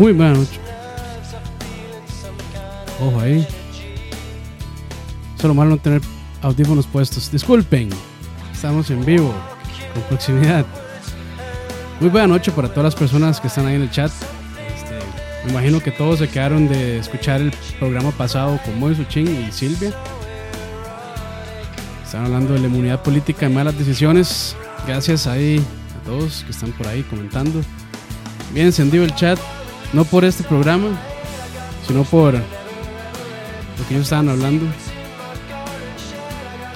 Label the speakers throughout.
Speaker 1: Muy buena noche. Ojo ahí. Solo malo no tener audífonos puestos. Disculpen. Estamos en vivo. Con proximidad. Muy buena noche para todas las personas que están ahí en el chat. Este, me imagino que todos se quedaron de escuchar el programa pasado con Moy Suchin y Silvia. Están hablando de la inmunidad política y malas decisiones. Gracias ahí a todos que están por ahí comentando. Bien encendido el chat. No por este programa, sino por lo que ellos estaban hablando.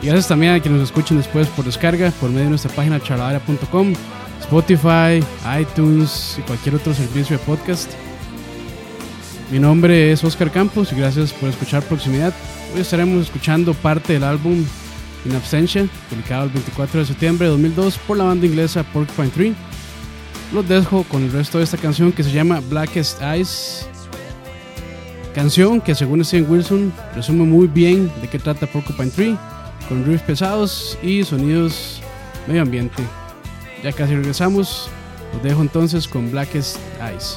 Speaker 1: Y gracias también a quienes nos escuchen después por descarga, por medio de nuestra página charlavaria.com, Spotify, iTunes y cualquier otro servicio de podcast. Mi nombre es Oscar Campos y gracias por escuchar Proximidad. Hoy estaremos escuchando parte del álbum In Absentia, publicado el 24 de septiembre de 2002 por la banda inglesa Porcupine Tree. Los dejo con el resto de esta canción que se llama Blackest Eyes. Canción que según Steven Wilson resume muy bien de qué trata Porcupine Tree, con riffs pesados y sonidos medio ambiente. Ya casi regresamos, los dejo entonces con Blackest Eyes.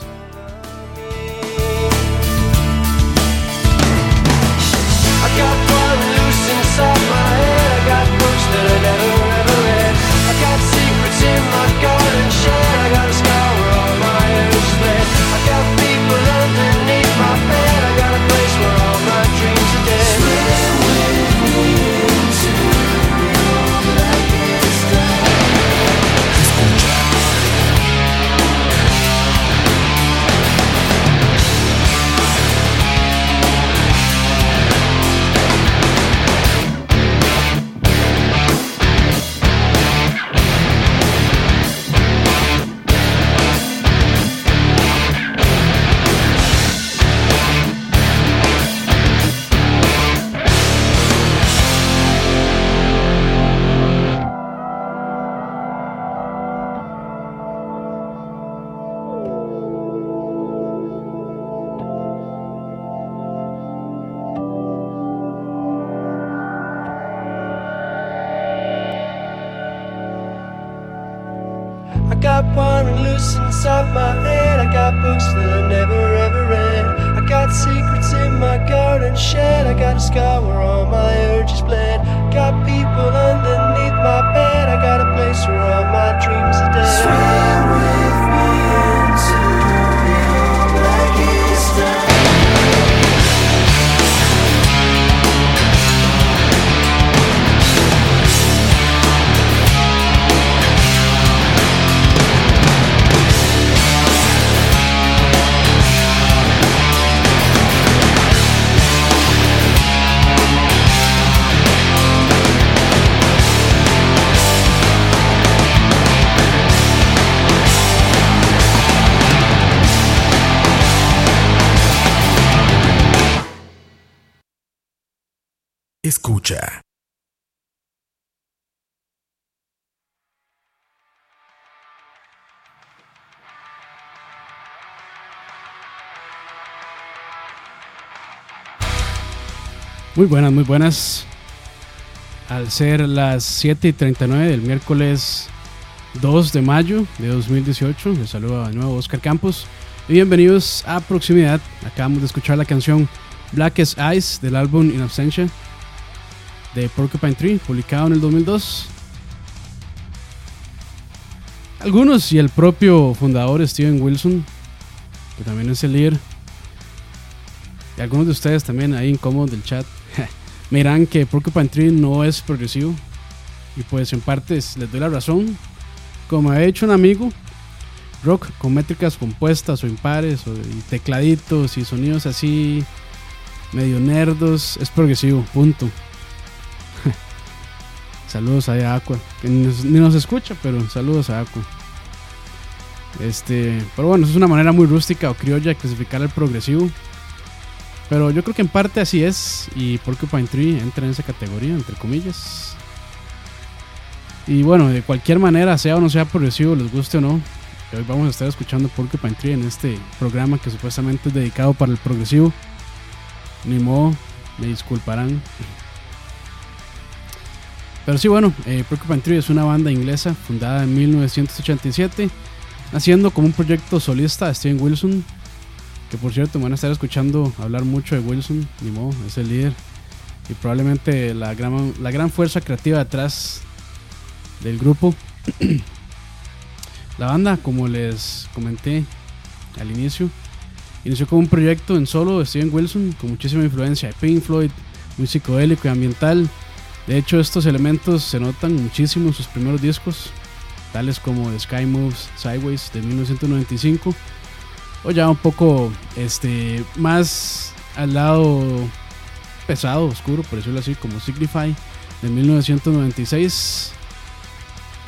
Speaker 2: Got loose inside my head. I got books that I never ever read. I got secrets in my garden shed. I got a scar where all my urges bled. Got people underneath my bed. I got a place where all my dreams are dead. Swim with me into your blackest.
Speaker 3: Escucha.
Speaker 1: Muy buenas, muy buenas. Al ser las 7 y 39 del miércoles 2 de mayo de 2018. Les saluda de nuevo Oscar Campos. Y bienvenidos a Proximidad. Acabamos de escuchar la canción Blackest Eyes del álbum In Absentia de Porcupine Tree, publicado en el 2002. Algunos y el propio fundador Steven Wilson, que también es el líder, y algunos de ustedes también ahí incómodos del chat, me dirán que Porcupine Tree no es progresivo. Y pues en parte les doy la razón. Como ha hecho un amigo, rock con métricas compuestas o impares, o y tecladitos y sonidos así medio nerdos, es progresivo, punto. Saludos a Aqua, que ni nos, escucha, pero saludos a Aqua. Este, pero bueno, es una manera muy rústica o criolla de clasificar el progresivo. Pero yo creo que en parte así es. Y Porcupine Tree entra en esa categoría, entre comillas. Y bueno, de cualquier manera, sea o no sea progresivo, les guste o no, hoy vamos a estar escuchando Porcupine Tree en este programa que supuestamente es dedicado para el progresivo. Ni modo, me disculparán. Pero sí, bueno, eh, Porcupine es una banda inglesa fundada en 1987, naciendo como un proyecto solista de Steven Wilson, que por cierto, van a estar escuchando hablar mucho de Wilson, ni modo, es el líder. Y probablemente la gran, la gran fuerza creativa detrás del grupo. la banda, como les comenté al inicio, inició como un proyecto en solo de Steven Wilson, con muchísima influencia de Pink Floyd, muy psicodélico y ambiental. De hecho, estos elementos se notan muchísimo en sus primeros discos, tales como The Sky Moves Sideways de 1995 o ya un poco este más al lado pesado, oscuro, por decirlo así, como Signify de 1996.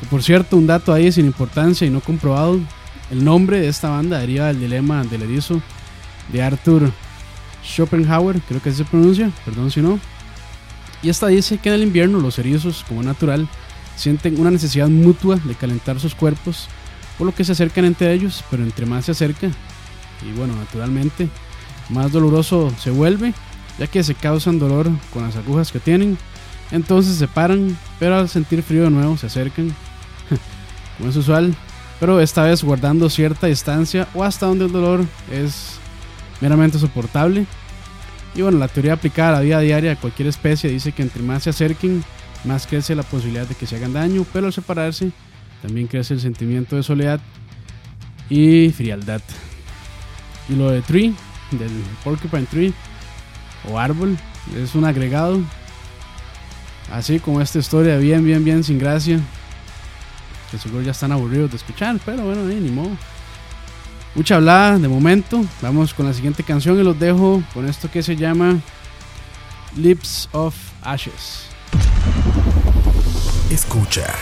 Speaker 1: Que por cierto, un dato ahí sin importancia y no comprobado, el nombre de esta banda deriva del dilema del erizo de Arthur Schopenhauer, creo que así se pronuncia, perdón si no. Y esta dice que en el invierno los erizos, como natural, sienten una necesidad mutua de calentar sus cuerpos, por lo que se acercan entre ellos, pero entre más se acerca, y bueno, naturalmente más doloroso se vuelve, ya que se causan dolor con las agujas que tienen. Entonces se paran, pero al sentir frío de nuevo se acercan, como es usual, pero esta vez guardando cierta distancia o hasta donde el dolor es meramente soportable. Y bueno, la teoría aplicada a la vida diaria de cualquier especie dice que entre más se acerquen, más crece la posibilidad de que se hagan daño, pero al separarse también crece el sentimiento de soledad y frialdad. Y lo de tree, del porcupine tree o árbol, es un agregado. Así como esta historia bien, bien, bien sin gracia. Que seguro ya están aburridos de escuchar, pero bueno, ni modo. Mucha hablada de momento. Vamos con la siguiente canción y los dejo con esto que se llama Lips of Ashes.
Speaker 2: Escucha.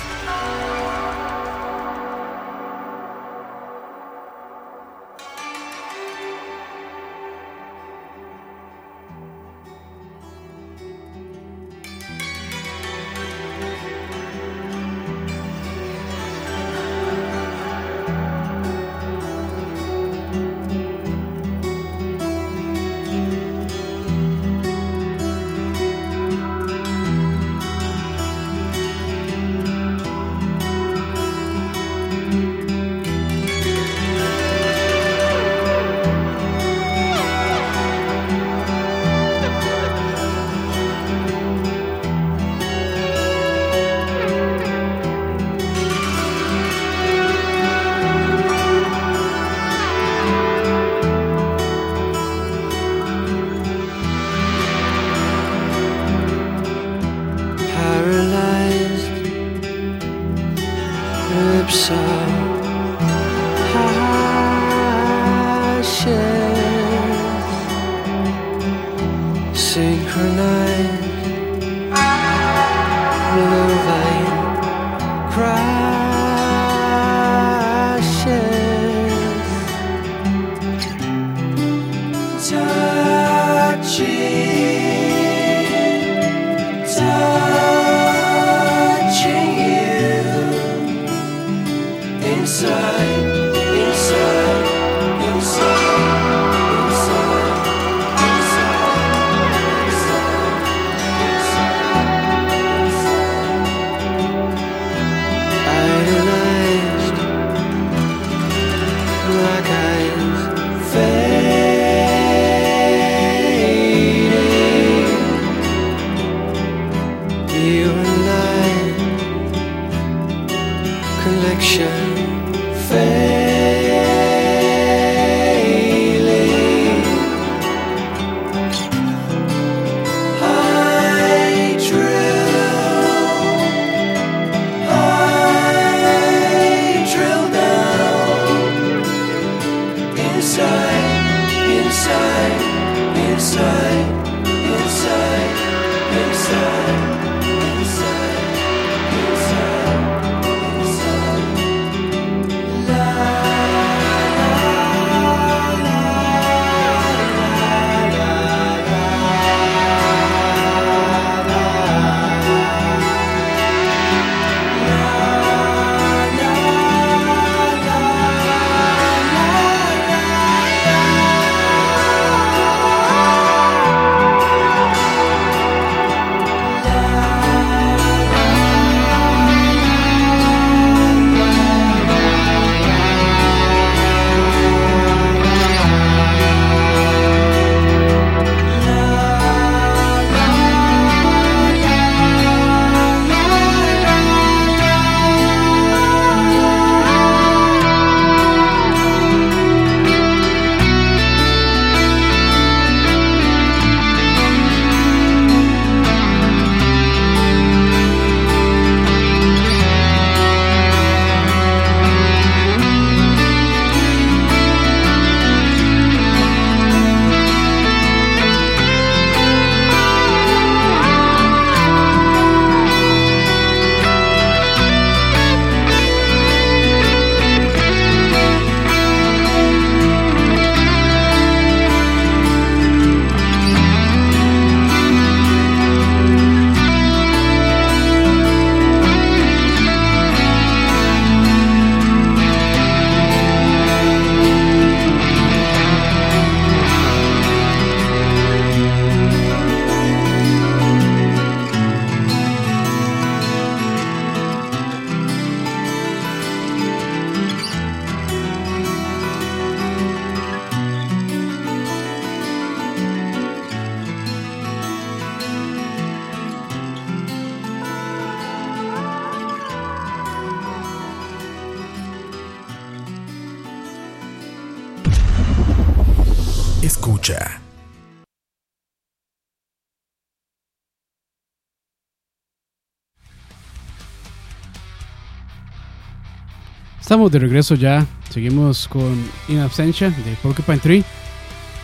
Speaker 1: Estamos de regreso ya. Seguimos con In Absentia de Porcupine Tree.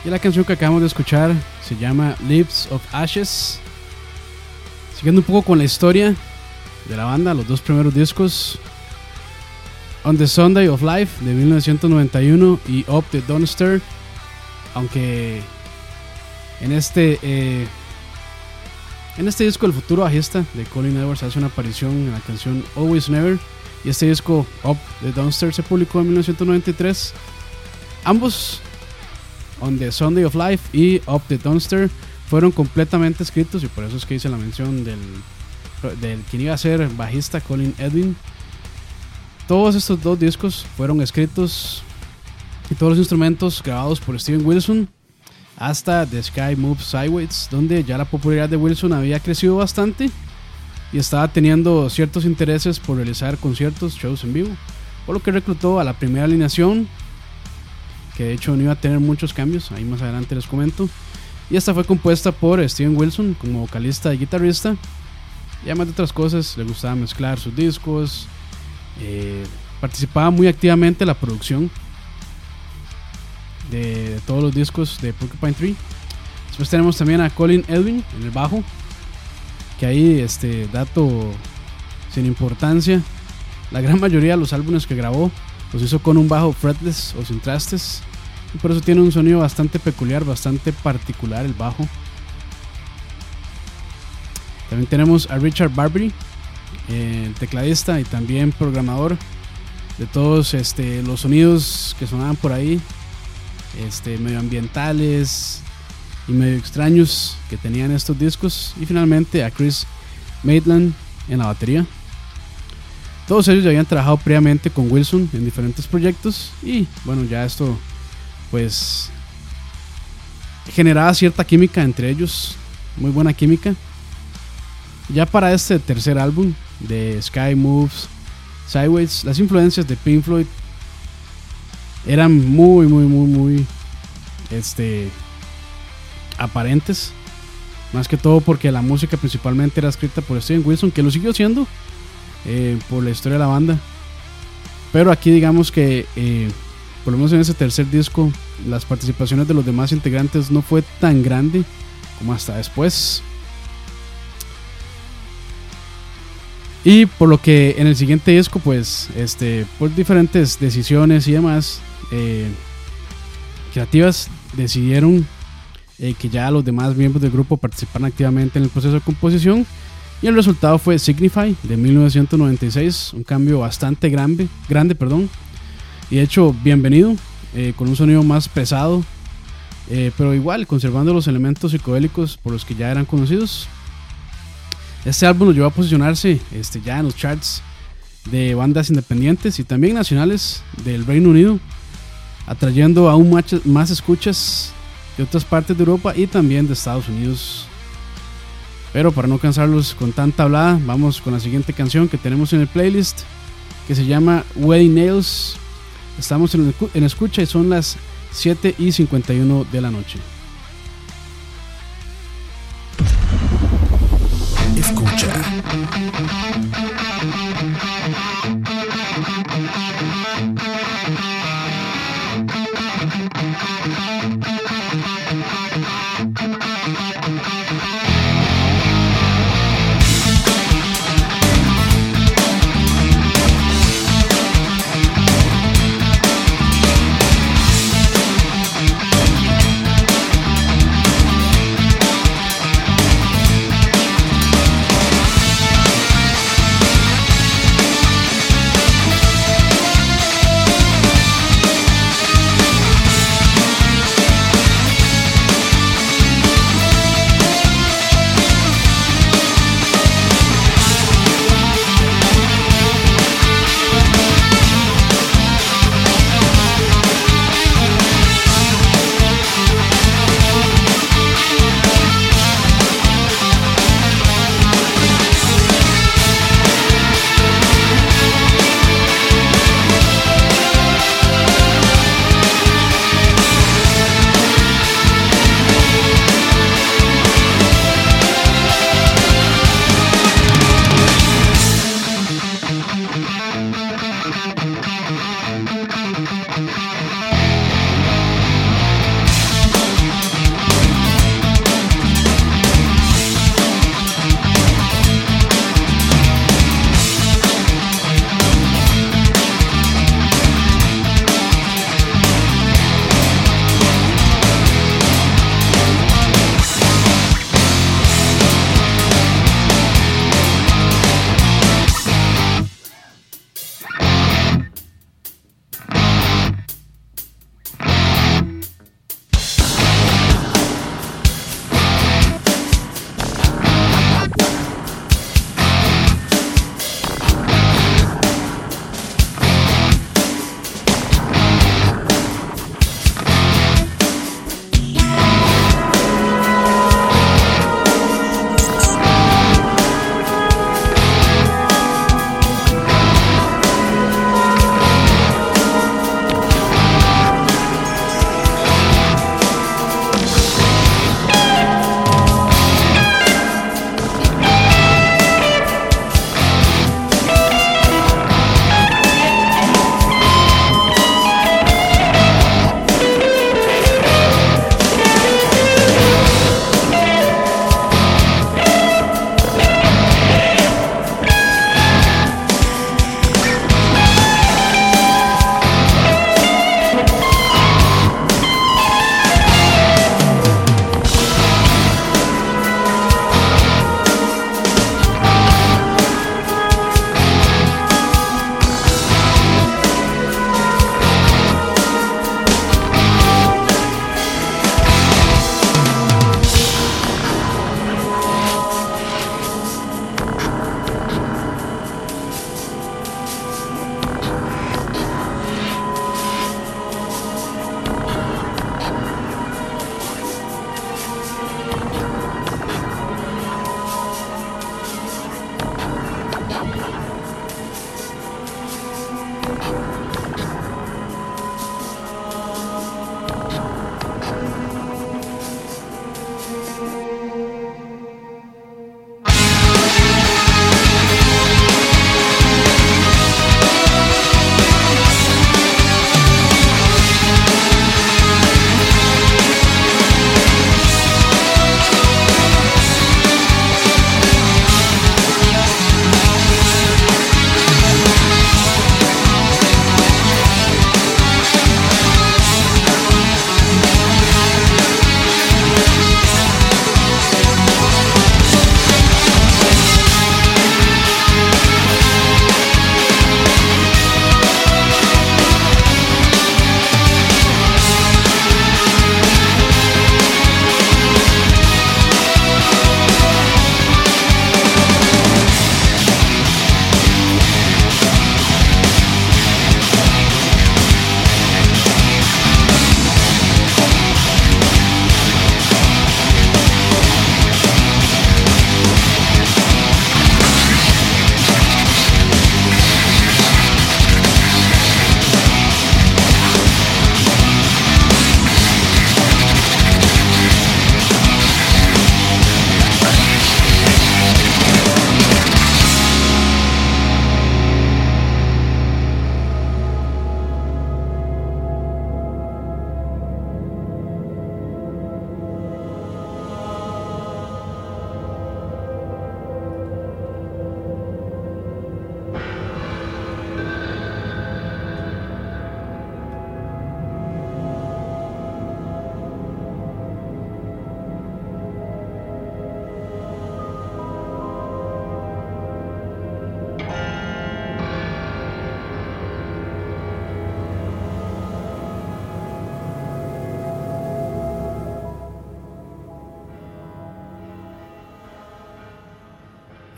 Speaker 1: Y la canción que acabamos de escuchar se llama Lips of Ashes. Siguiendo un poco con la historia de la banda, los dos primeros discos. On the Sunday of Life de 1991 y Up the Donster. Aunque en este eh, en este disco el futuro bajista de Colin Edwards hace una aparición en la canción Always Never y este disco Up the Downstairs se publicó en 1993. Ambos On the Sunday of Life y Up the Downstairs fueron completamente escritos y por eso es que hice la mención del, del quien iba a ser bajista Colin Edwin. Todos estos dos discos fueron escritos y todos los instrumentos grabados por Steven Wilson hasta The Sky Moves Sideways, donde ya la popularidad de Wilson había crecido bastante y estaba teniendo ciertos intereses por realizar conciertos, shows en vivo, por lo que reclutó a la primera alineación, que de hecho no iba a tener muchos cambios, ahí más adelante les comento. Y esta fue compuesta por Steven Wilson como vocalista y guitarrista. Y además de otras cosas, le gustaba mezclar sus discos, eh, participaba muy activamente en la producción de, todos los discos de Porcupine Tree. Después tenemos también a Colin Edwin en el bajo, que ahí, este dato sin importancia, la gran mayoría de los álbumes que grabó los hizo con un bajo fretless o sin trastes. Y por eso tiene un sonido bastante peculiar, bastante particular el bajo. También tenemos a Richard Barbary, eh, tecladista y también programador de todos este, los sonidos que sonaban por ahí, este, medioambientales y medio extraños que tenían estos discos. Y finalmente a Chris Maitland en la batería. Todos ellos ya habían trabajado previamente con Wilson en diferentes proyectos y bueno, ya esto pues generaba cierta química entre ellos, muy buena química. Ya para este tercer álbum de Sky Moves Sideways, las influencias de Pink Floyd eran muy, muy, muy, muy este, aparentes. Más que todo porque la música principalmente era escrita por Steven Wilson, que lo siguió siendo eh, por la historia de la banda. Pero aquí digamos que, eh, por lo menos en ese tercer disco, las participaciones de los demás integrantes no fue tan grande como hasta después. Y por lo que en el siguiente disco, pues, este, por diferentes decisiones y demás eh, creativas, decidieron eh, que ya los demás miembros del grupo participaran activamente en el proceso de composición. Y el resultado fue Signify de 1996, un cambio bastante grande, grande perdón, y de hecho bienvenido, eh, con un sonido más pesado, eh, pero igual conservando los elementos psicodélicos por los que ya eran conocidos. Este álbum lo llevó a posicionarse este, ya en los charts de bandas independientes y también nacionales del Reino Unido, atrayendo aún más escuchas de otras partes de Europa y también de Estados Unidos. Pero para no cansarlos con tanta hablada, vamos con la siguiente canción que tenemos en el playlist, que se llama Wedding Nails. Estamos en, en escucha y son las 7 y 51 de la noche.
Speaker 3: Escucha.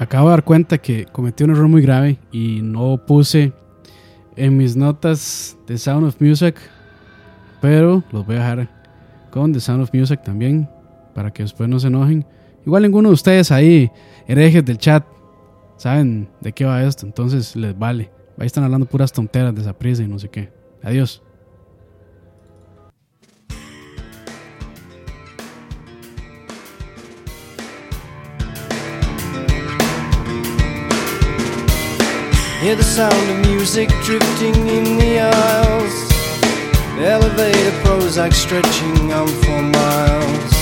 Speaker 1: Acabo de dar cuenta que cometí un error muy grave y no puse en mis notas The Sound of Music, pero los voy a dejar con The Sound of Music también, para que después no se enojen. Igual ninguno de ustedes ahí, herejes del chat, saben de qué va esto, entonces les vale. Ahí están hablando puras tonteras de esa prisa y no sé qué. Adiós.
Speaker 2: Hear the sound of music drifting in the aisles. Elevator Prozac stretching on for miles.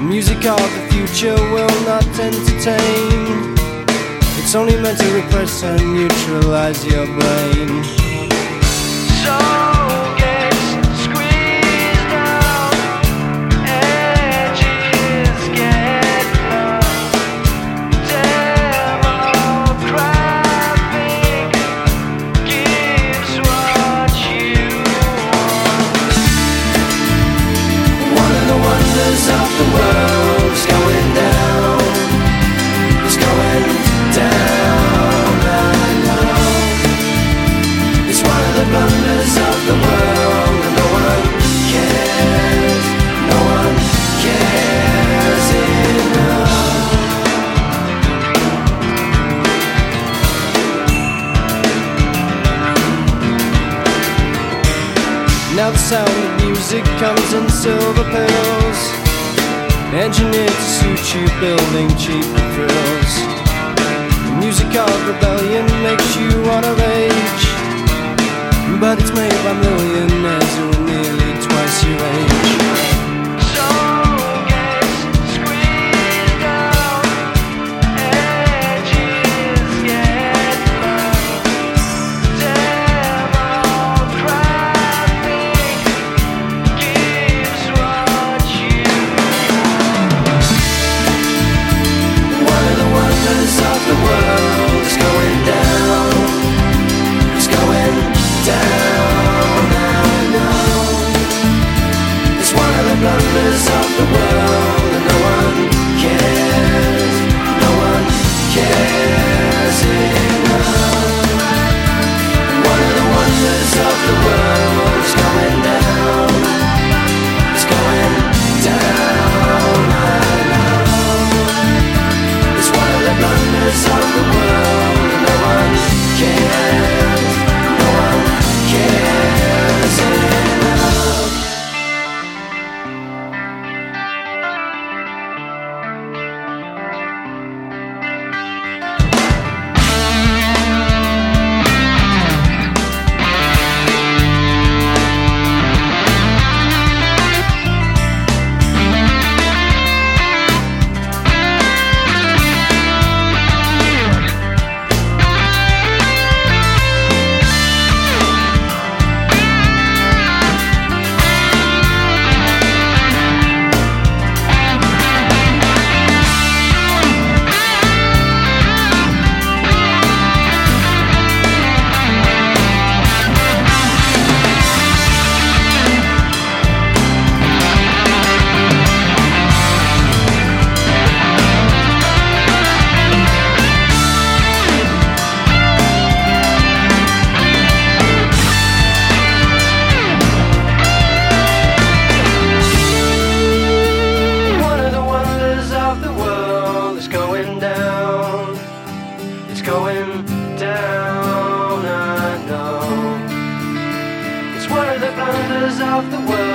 Speaker 2: Music of the future will not entertain. It's only meant to repress and neutralize your brain. So sound of music comes in silver pills, engineered to suit you, building cheap thrills. The music of rebellion makes you wanna rage, but it's made by millionaires who are nearly twice your age. Of the world,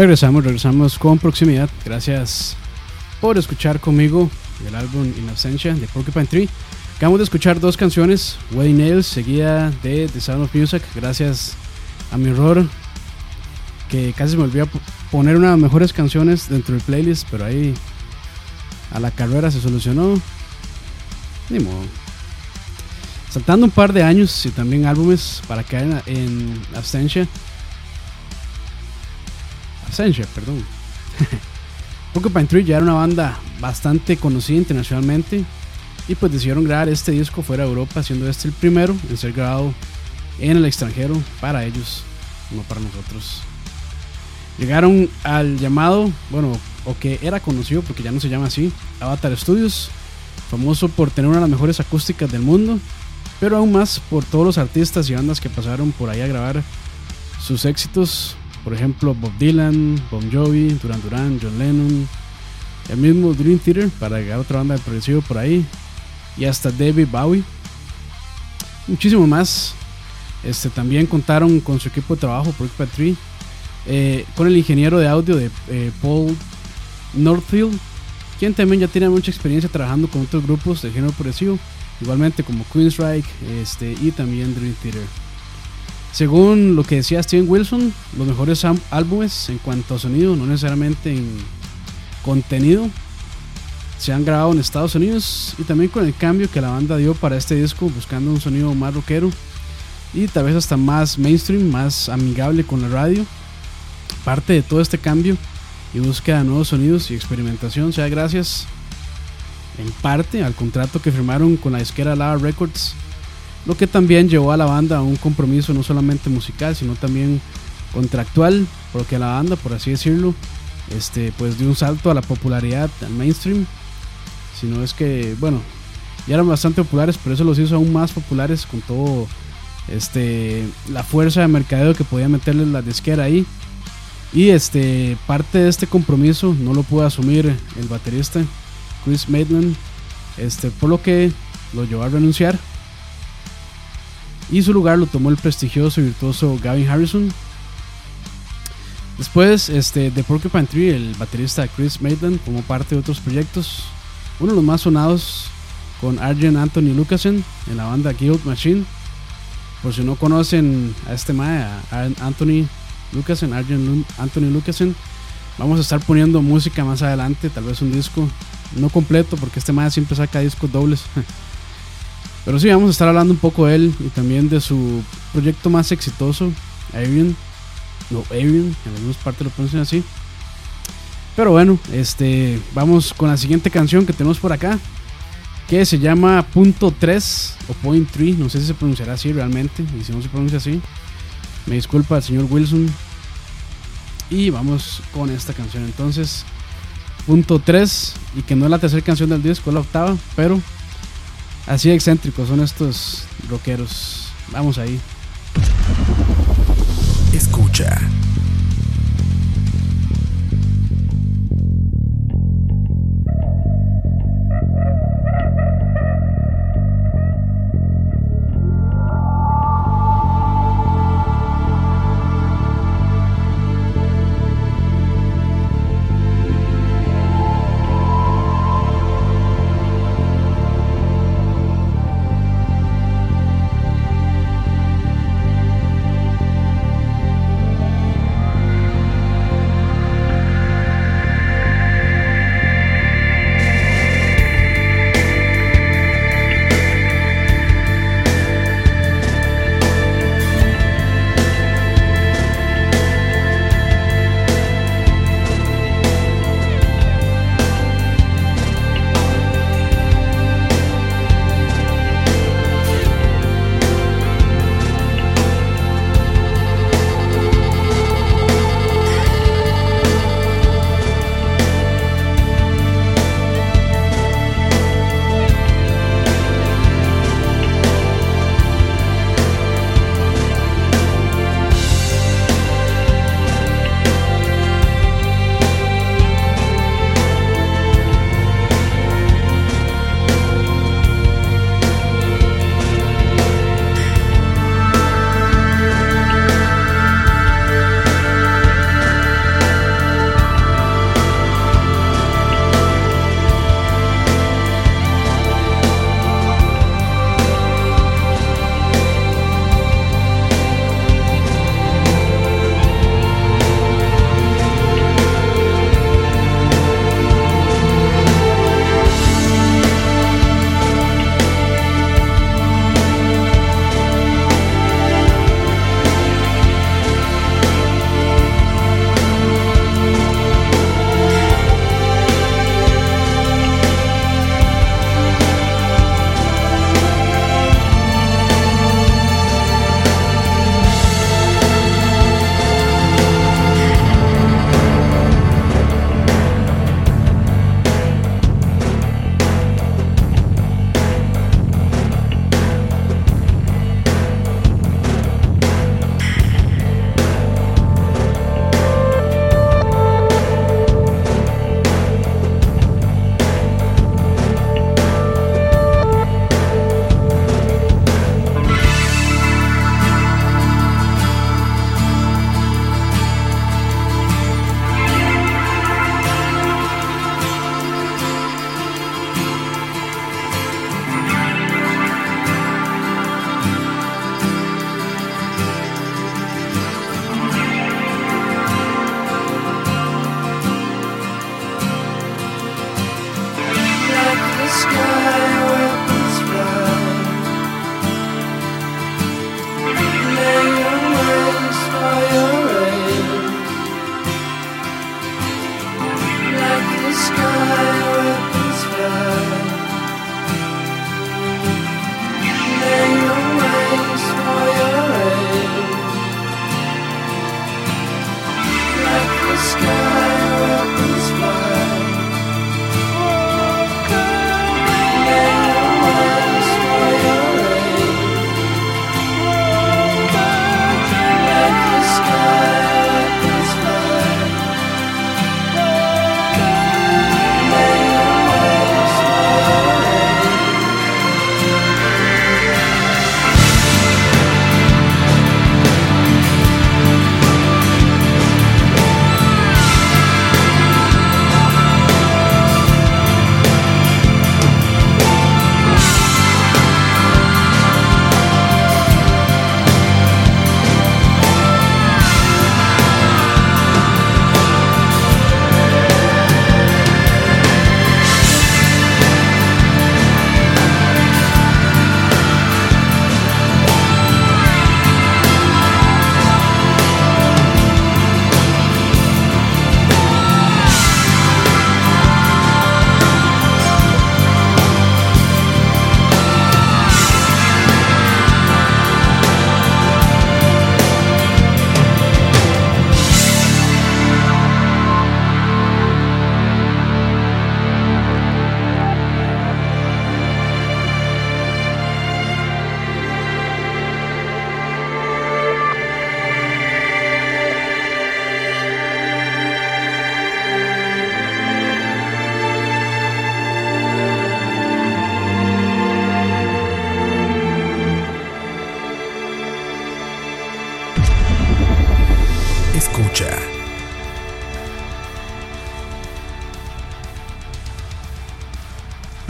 Speaker 1: Regresamos, regresamos con proximidad. Gracias por escuchar conmigo el álbum In Absentia de Porcupine Tree. Acabamos de escuchar dos canciones, Wedding Nails, seguida de The Sound of Music, gracias a mi error, que casi me olvidó poner una de las mejores canciones dentro del playlist, pero ahí a la carrera se solucionó. Ni modo. Saltando un par de años y también álbumes para caer en, en Absentia. Absentia, perdón. Porcupine Tree ya era una banda bastante conocida internacionalmente y pues decidieron grabar este disco fuera de Europa, siendo este el primero en ser grabado en el extranjero para ellos, no para nosotros. Llegaron al llamado, bueno, o que era conocido porque ya no se llama así, Avatar Studios, famoso por tener una de las mejores acústicas del mundo, pero aún más por todos los artistas y bandas que pasaron por ahí a grabar sus éxitos, por ejemplo Bob Dylan, Bon Jovi, Duran Duran, John Lennon, el mismo Dream Theater para grabar otra banda de progresivo por ahí, y hasta David Bowie. Muchísimo más. Este, también contaron con su equipo de trabajo, Porcupine Tree, eh, con el ingeniero de audio de eh, Paul Northfield, quien también ya tiene mucha experiencia trabajando con otros grupos de género progresivo, igualmente como Queensryche este, y también Dream Theater. Según lo que decía Steven Wilson, los mejores álbumes en cuanto a sonido, no necesariamente en contenido, se han grabado en Estados Unidos y también con el cambio que la banda dio para este disco, buscando un sonido más rockero y tal vez hasta más mainstream, más amigable con la radio. Parte de todo este cambio y búsqueda de nuevos sonidos y experimentación sea gracias en parte al contrato que firmaron con la disquera Lava Records, lo que también llevó a la banda a un compromiso no solamente musical, sino también contractual, porque la banda, por así decirlo, este, pues dio un salto a la popularidad, al mainstream, sino es que, bueno, ya eran bastante populares, pero eso los hizo aún más populares con todo este la fuerza de mercadeo que podía meterles la disquera ahí. Y este parte de este compromiso no lo pudo asumir el baterista Chris Maitland, este por lo que lo llevó a renunciar. Y su lugar lo tomó el prestigioso y virtuoso Gavin Harrison. Después este, de Porcupine Tree, el baterista Chris Maitland tomó parte de otros proyectos. Uno de los más sonados con Arjen Anthony Lucasen en la banda Guild Machine. Por si no conocen a este mae, a Anthony Lucasen, Arjen Anthony Lucasen, vamos a estar poniendo música más adelante, tal vez un disco, no completo, porque este mae siempre saca discos dobles. Pero sí, vamos a estar hablando un poco de él y también de su proyecto más exitoso, Arian. No, Arian, en algunas partes lo pronuncian así. Pero bueno, este, vamos con la siguiente canción que tenemos por acá, que se llama Punto 3 o Point 3, no sé si se pronunciará así realmente, y si no se pronuncia así, me disculpa señor Wilson. Y vamos con esta canción entonces, Punto 3, y que no es la tercera canción del disco, es la octava, pero así excéntricos son estos rockeros. Vamos ahí.
Speaker 3: Escucha.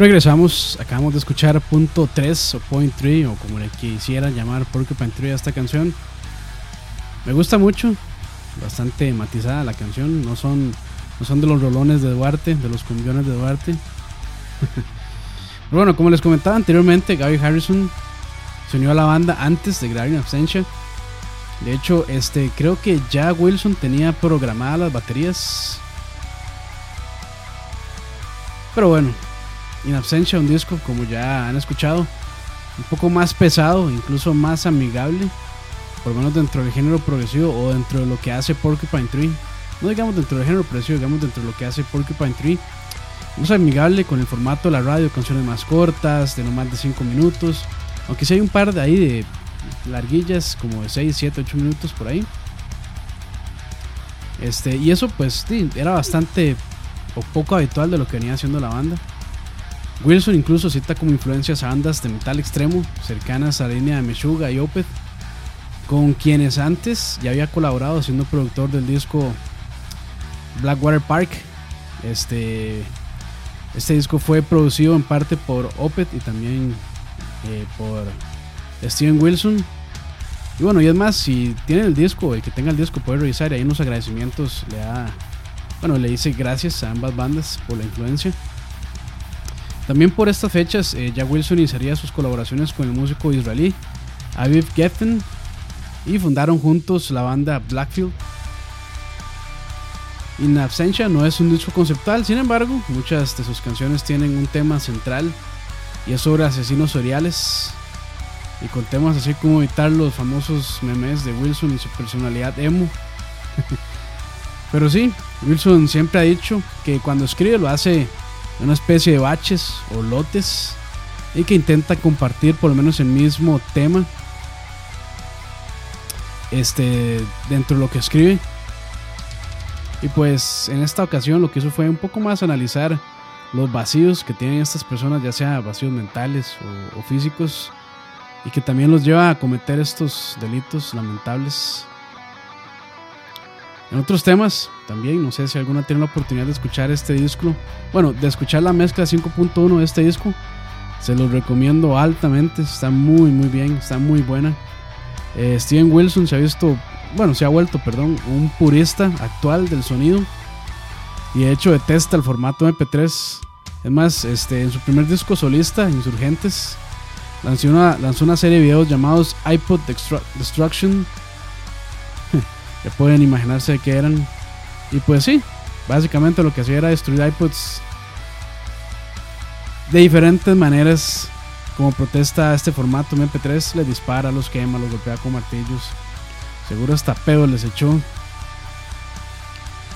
Speaker 1: Regresamos, acabamos de escuchar punto 3 o point 3 o como le quisieran llamar Porcupine Tree a esta canción. Me gusta mucho, bastante matizada la canción, no son, no son de los rolones de Duarte, de los cumbiones de Duarte. Pero bueno, como les comentaba anteriormente, Gaby Harrison se unió a la banda antes de grabar In Absentia. De hecho, este, creo que ya Wilson tenía programadas las baterías. Pero bueno, In Absentia, un disco, como ya han escuchado, un poco más pesado, incluso más amigable, por lo menos dentro del género progresivo o dentro de lo que hace Porcupine Tree. No digamos dentro del género progresivo, digamos dentro de lo que hace Porcupine Tree. Más amigable con el formato de la radio, canciones más cortas, de no más de 5 minutos. Aunque si hay un par de ahí de larguillas, como de 6, 7, 8 minutos por ahí. Este, y eso pues sí, era bastante o poco habitual de lo que venía haciendo la banda. Wilson incluso cita como influencias a bandas de metal extremo cercanas a la línea de Meshuga y Opeth, con quienes antes ya había colaborado siendo productor del disco Blackwater Park. Este, este disco fue producido en parte por Opeth y también eh, por Steven Wilson. Y bueno, y es más, si tienen el disco, el que tenga el disco puede revisar y ahí unos agradecimientos le da, bueno, le dice gracias a ambas bandas por la influencia. También por estas fechas, eh, ya Wilson iniciaría sus colaboraciones con el músico israelí Aviv Geffen y fundaron juntos la banda Blackfield. In Absentia no es un disco conceptual, sin embargo, muchas de sus canciones tienen un tema central y es sobre asesinos seriales y con temas así como evitar los famosos memes de Wilson y su personalidad emo. Pero sí, Wilson siempre ha dicho que cuando escribe lo hace una especie de baches o lotes y que intenta compartir por lo menos el mismo tema este dentro de lo que escribe. Y pues en esta ocasión lo que hizo fue un poco más analizar los vacíos que tienen estas personas ya sea vacíos mentales o, o físicos y que también los lleva a cometer estos delitos lamentables en otros temas, también, no sé si alguna tiene la oportunidad de escuchar este disco. Bueno, de escuchar la mezcla 5.1 de este disco. Se los recomiendo altamente. Está muy, muy bien. Está muy buena. Eh, Steven Wilson se ha visto, bueno, se ha vuelto, perdón, un purista actual del sonido. Y de hecho detesta el formato MP3. Es más, este, en su primer disco solista, Insurgentes, lanzó una, lanzó una serie de videos llamados iPod Destruction pueden imaginarse qué eran. Y pues sí, básicamente lo que hacía era destruir iPods de diferentes maneras. Como protesta a este formato MP3, les dispara, los quema, los golpea con martillos. Seguro hasta pedo les echó.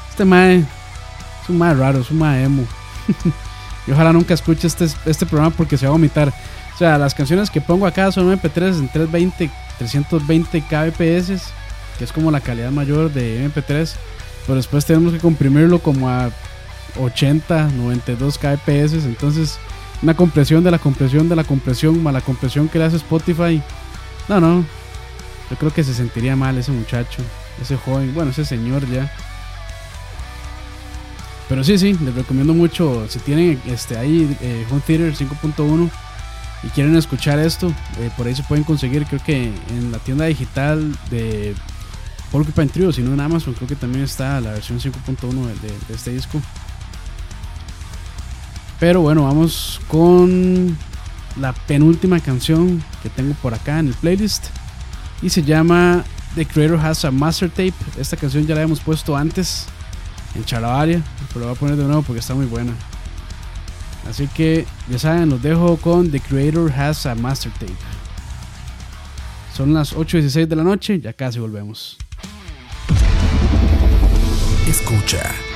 Speaker 1: Este mae es un mae raro, es un mae emo. y ojalá nunca escuche este, este programa porque se va a vomitar. O sea, las canciones que pongo acá son MP3 en 320, 320 kbps que es como la calidad mayor de MP3, pero después tenemos que comprimirlo como a 80, 92 kbps, entonces una compresión de la compresión de la compresión más la compresión que le hace Spotify. No, no. Yo creo que se sentiría mal ese muchacho, ese joven, bueno, ese señor ya. Pero sí, sí, les recomiendo mucho. Si tienen este ahí eh, Home Theater 5.1 y quieren escuchar esto, eh, por ahí se pueden conseguir. Creo que en la tienda digital de Porcupine Trio, sino en Amazon creo que también está la versión 5.1 de, este disco. Pero bueno, vamos con la penúltima canción que tengo por acá en el playlist. Y se llama The Creator Has a Master Tape. Esta canción ya la hemos puesto antes en Charavaria, pero la voy a poner de nuevo porque está muy buena. Así que ya saben, los dejo con The Creator Has a Master Tape. Son las 8.16 de la noche, ya casi volvemos.
Speaker 3: Escucha.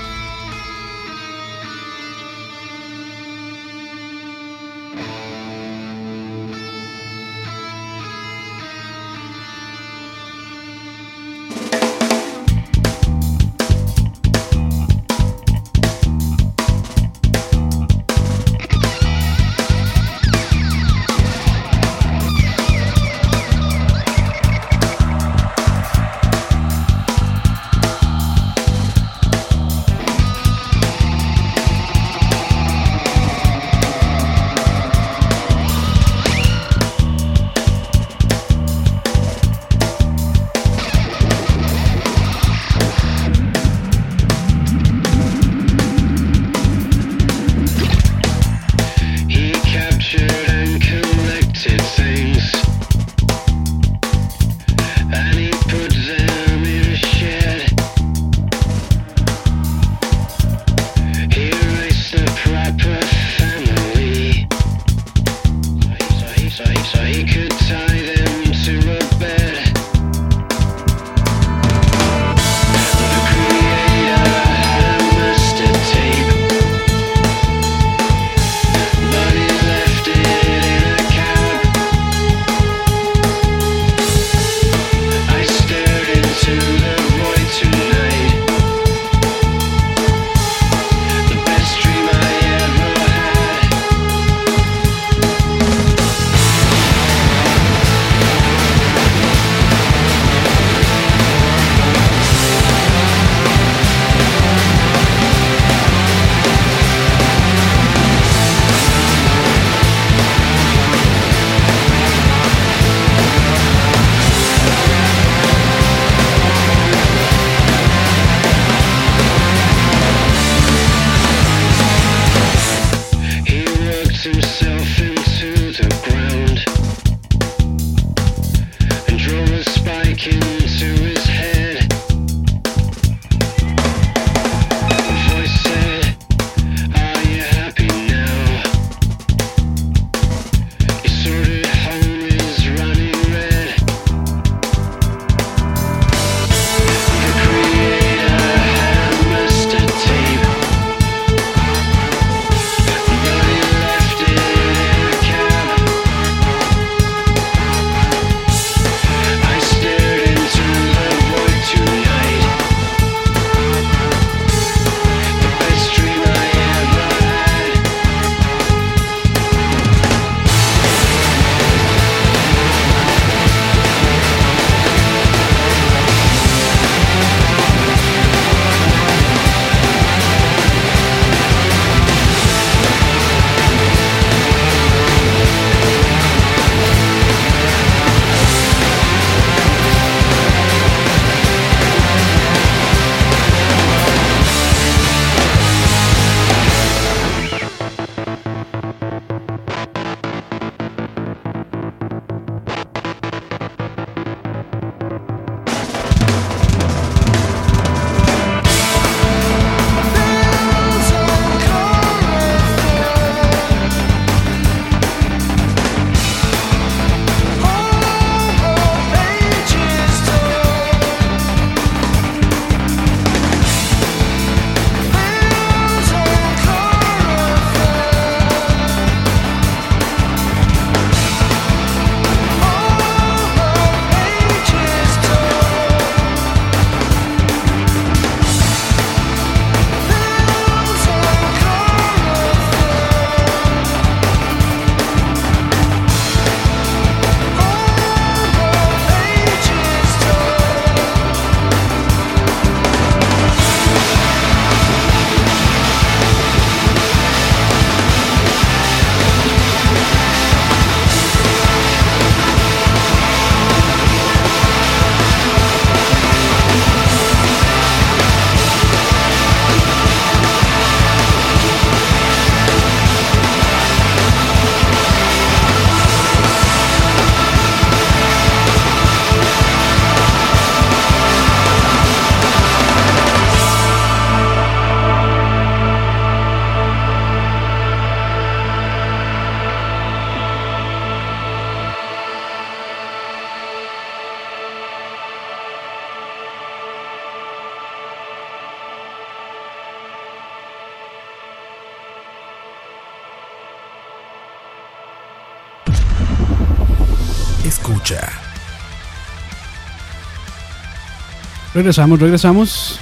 Speaker 1: Regresamos, regresamos.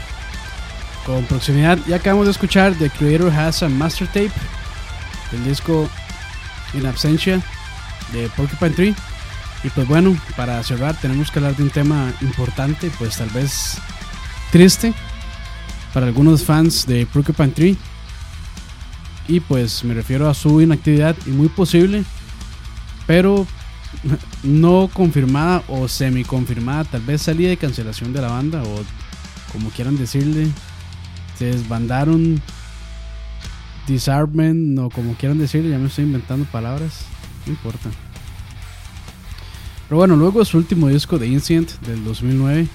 Speaker 1: Con proximidad, ya acabamos de escuchar The Creator Has a Master Tape del disco In Absentia de Porcupine Tree. Y pues bueno, para cerrar tenemos que hablar de un tema importante, pues tal vez triste para algunos fans de Porcupine Tree. Y pues me refiero a su inactividad y muy posible, pero no confirmada o semi confirmada, tal vez salida de cancelación de la banda o como quieran decirle, se desbandaron, disarmament o como quieran decirle, ya me estoy inventando palabras, no importa. Pero bueno, luego su último disco de Incident del 2009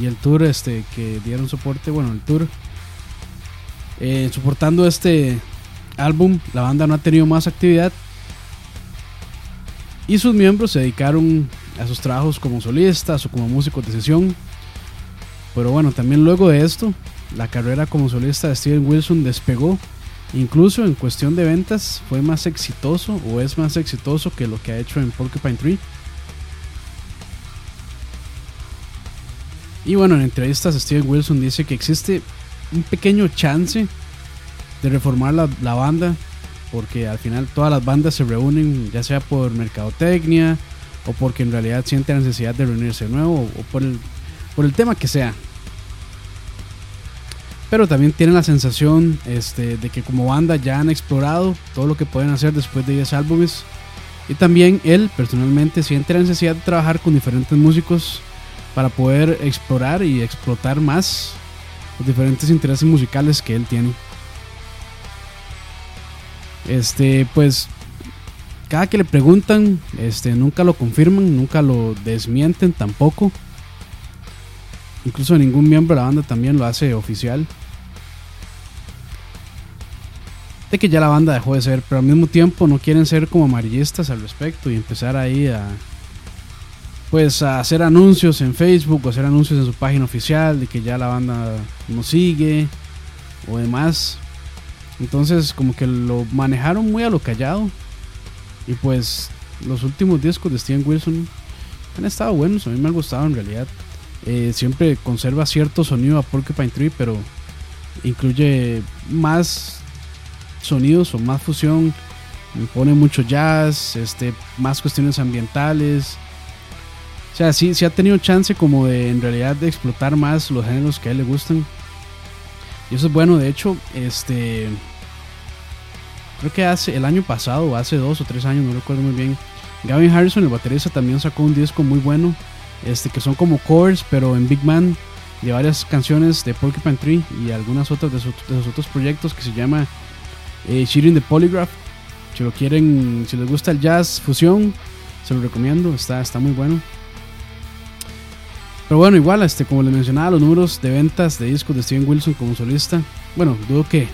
Speaker 1: y el tour este que dieron soporte, bueno, el tour eh, soportando este álbum, la banda no ha tenido más actividad y sus miembros se dedicaron a sus trabajos como solistas o como músicos de sesión. Pero bueno, también luego de esto, la carrera como solista de Steven Wilson despegó. Incluso en cuestión de ventas fue más exitoso o es más exitoso que lo que ha hecho en Porcupine Tree. Y bueno, en entrevistas Steven Wilson dice que existe un pequeño chance de reformar la, la banda porque al final todas las bandas se reúnen ya sea por mercadotecnia o porque en realidad sienten la necesidad de reunirse de nuevo o por el, por el tema que sea. Pero también tienen la sensación este, de que como banda ya han explorado todo lo que pueden hacer después de 10 álbumes. Y también él personalmente siente la necesidad de trabajar con diferentes músicos para poder explorar y explotar más los diferentes intereses musicales que él tiene. Este, pues cada que le preguntan, este, nunca lo confirman, nunca lo desmienten tampoco. Incluso ningún miembro de la banda también lo hace oficial. De que ya la banda dejó de ser, pero al mismo tiempo no quieren ser como amarillistas al respecto y empezar ahí a pues a hacer anuncios en Facebook o hacer anuncios en su página oficial de que ya la banda no sigue o demás. Entonces como que lo manejaron muy a lo callado. Y pues los últimos discos de Steven Wilson han estado buenos, a mí me han gustado en realidad. Eh, siempre conserva cierto sonido a Porcupine Tree, pero incluye más sonidos o más fusión. Pone mucho jazz, este, más cuestiones ambientales. O sea, sí, sí ha tenido chance como de en realidad de explotar más los géneros que a él le gustan. Y eso es bueno, de hecho, este creo que hace el año pasado, hace dos o tres años, no recuerdo muy bien. Gavin Harrison, el baterista, también sacó un disco muy bueno, este que son como covers, pero en Big Man, de varias canciones de Porcupine Tree y algunas otras de, sus, otros proyectos que se llama eh, Shooting the Polygraph. Si lo quieren, si les gusta el jazz fusión, se lo recomiendo, está, está muy bueno. Pero bueno, igual, este, como les mencionaba, los números de ventas de discos de Steven Wilson como solista, bueno, dudo que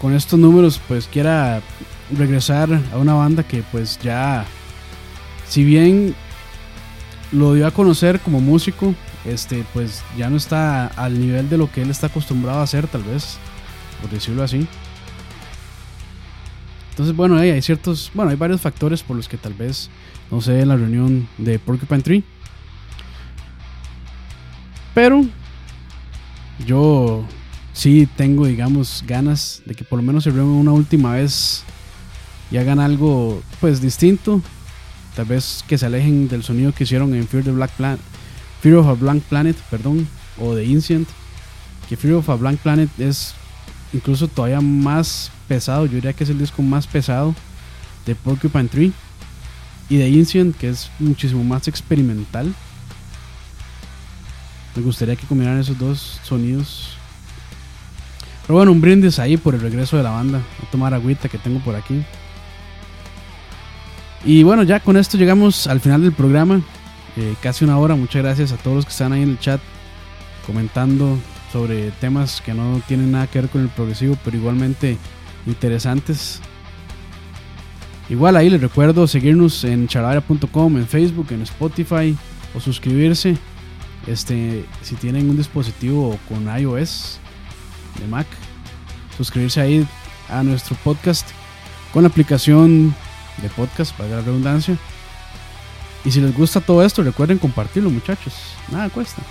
Speaker 1: con estos números pues quiera regresar a una banda que pues ya, si bien lo dio a conocer como músico, este pues ya no está al nivel de lo que él está acostumbrado a hacer tal vez, por decirlo así. Entonces bueno, hay ciertos, bueno, hay varios factores por los que tal vez no se en la reunión de Porcupine Tree. Pero yo sí tengo, digamos, ganas de que por lo menos se reúnan una última vez y hagan algo, pues, distinto. Tal vez que se alejen del sonido que hicieron en Fear, the Black Planet, Fear of a Blank Planet, perdón, o de Incient. Que Fear of a Blank Planet es incluso todavía más pesado, yo diría que es el disco más pesado de Porcupine Tree. Y de Incient, que es muchísimo más experimental. Me gustaría que combinaran esos dos sonidos pero bueno, un brindis ahí por el regreso de la banda. A tomar agüita que tengo por aquí. Y bueno, ya con esto llegamos al final del programa. Eh, casi una hora. Muchas gracias a todos los que están ahí en el chat comentando sobre temas que no tienen nada que ver con el progresivo, pero igualmente interesantes. Igual ahí les recuerdo seguirnos en charavaria.com, en Facebook, en Spotify o suscribirse. Este, si tienen un dispositivo con iOS, de Mac. Suscribirse ahí a nuestro podcast con la aplicación de podcast, para la redundancia. Y si les gusta todo esto, recuerden compartirlo, muchachos. Nada cuesta.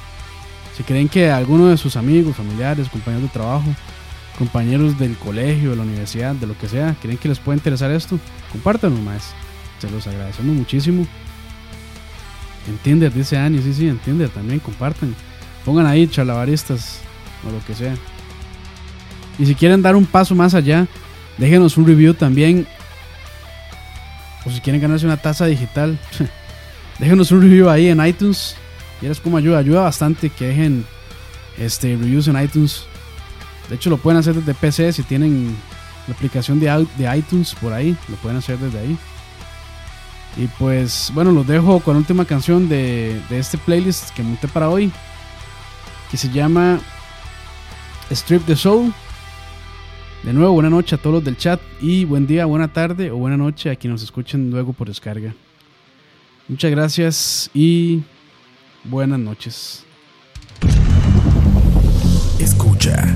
Speaker 1: Si creen que alguno de sus amigos, familiares, compañeros de trabajo, compañeros del colegio, de la universidad, de lo que sea, creen que les puede interesar esto, compártanlo más. Se los agradecemos muchísimo. Entiender, dice Ani, sí, sí, entiende también, compartan. Pongan ahí charlavaristas o lo que sea. Y si quieren dar un paso más allá, déjenos un review también. O si quieren ganarse una taza digital, déjenos un review ahí en iTunes. Y eres como ayuda, ayuda bastante que dejen este, reviews en iTunes. De hecho, lo pueden hacer desde PC si tienen la aplicación de, de iTunes por ahí. Lo pueden hacer desde ahí. Y pues, bueno, los dejo con la última canción de, de este playlist que monté para hoy. Que se llama Strip the Soul. De nuevo, buena noche a todos los del chat. Y buen día, buena tarde o buena noche a quienes nos escuchen luego por descarga. Muchas gracias y buenas noches.
Speaker 2: Escucha.